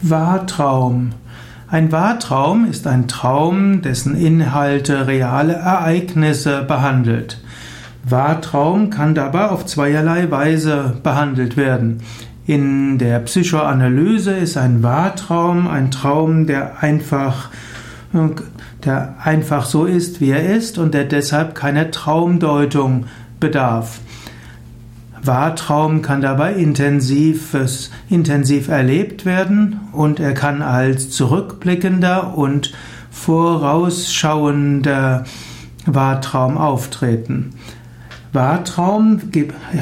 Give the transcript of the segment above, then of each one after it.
Wahrtraum. Ein Wahrtraum ist ein Traum, dessen Inhalte reale Ereignisse behandelt. Wahrtraum kann dabei auf zweierlei Weise behandelt werden. In der Psychoanalyse ist ein Wahrtraum ein Traum, der einfach, der einfach so ist, wie er ist und der deshalb keiner Traumdeutung bedarf. Wahrtraum kann dabei intensives, intensiv erlebt werden und er kann als zurückblickender und vorausschauender Wahrtraum auftreten. Wahrtraum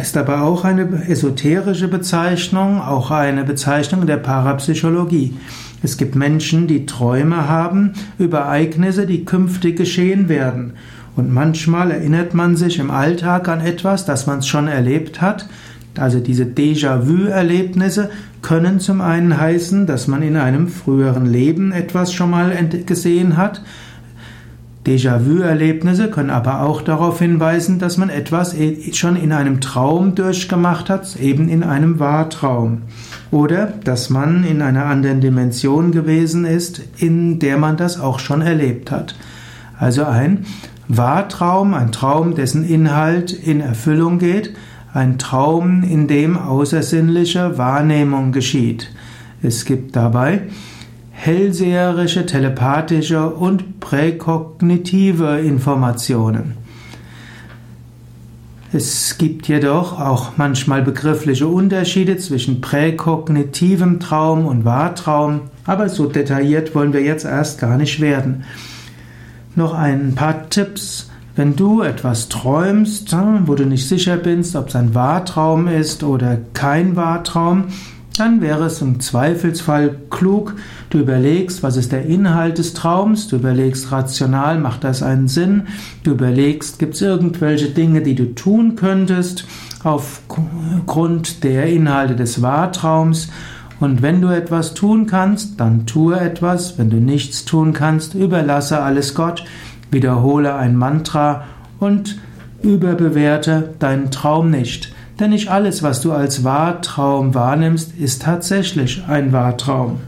ist aber auch eine esoterische Bezeichnung, auch eine Bezeichnung der Parapsychologie. Es gibt Menschen, die Träume haben über Ereignisse, die künftig geschehen werden. Und manchmal erinnert man sich im Alltag an etwas, das man schon erlebt hat. Also diese Déjà-vu-Erlebnisse können zum einen heißen, dass man in einem früheren Leben etwas schon mal gesehen hat. Déjà-vu-Erlebnisse können aber auch darauf hinweisen, dass man etwas e, schon in einem Traum durchgemacht hat, eben in einem Wahrtraum. Oder dass man in einer anderen Dimension gewesen ist, in der man das auch schon erlebt hat. Also ein Wahrtraum, ein Traum, dessen Inhalt in Erfüllung geht, ein Traum, in dem außersinnliche Wahrnehmung geschieht. Es gibt dabei hellseherische, telepathische und präkognitive Informationen. Es gibt jedoch auch manchmal begriffliche Unterschiede zwischen präkognitivem Traum und Wahrtraum, aber so detailliert wollen wir jetzt erst gar nicht werden. Noch ein paar Tipps. Wenn du etwas träumst, wo du nicht sicher bist, ob es ein Wahrtraum ist oder kein Wahrtraum, dann wäre es im Zweifelsfall klug, du überlegst, was ist der Inhalt des Traums, du überlegst rational, macht das einen Sinn, du überlegst, gibt es irgendwelche Dinge, die du tun könntest aufgrund der Inhalte des Wahrtraums und wenn du etwas tun kannst, dann tue etwas. Wenn du nichts tun kannst, überlasse alles Gott, wiederhole ein Mantra und überbewerte deinen Traum nicht. Denn nicht alles, was du als Wahrtraum wahrnimmst, ist tatsächlich ein Wahrtraum.